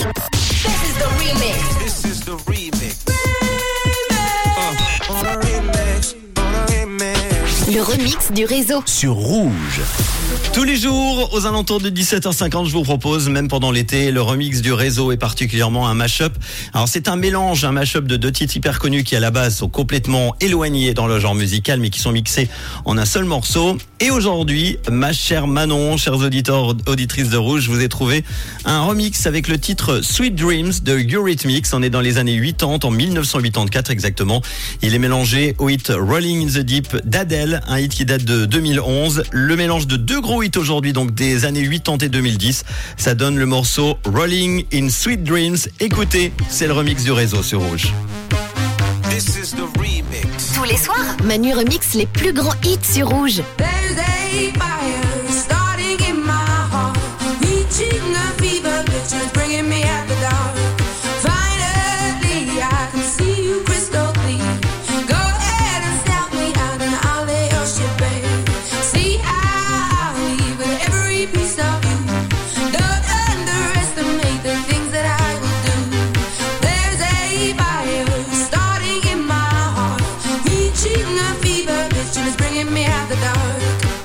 Thank you. Le remix du réseau. Sur Rouge. Tous les jours, aux alentours de 17h50, je vous propose, même pendant l'été, le remix du réseau et particulièrement un mashup. Alors c'est un mélange, un mashup de deux titres hyper connus qui à la base sont complètement éloignés dans le genre musical, mais qui sont mixés en un seul morceau. Et aujourd'hui, ma chère Manon, chers auditeurs, auditrices de Rouge, je vous ai trouvé un remix avec le titre Sweet Dreams de Eurythmics. On est dans les années 80, en 1984 exactement. Il est mélangé au hit Rolling in the Deep un hit qui date de 2011. Le mélange de deux gros hits aujourd'hui, donc des années 80 et 2010. Ça donne le morceau Rolling in Sweet Dreams. Écoutez, c'est le remix du réseau sur Rouge. This is the remix. Tous les soirs, Manu remix les plus grands hits sur Rouge. work.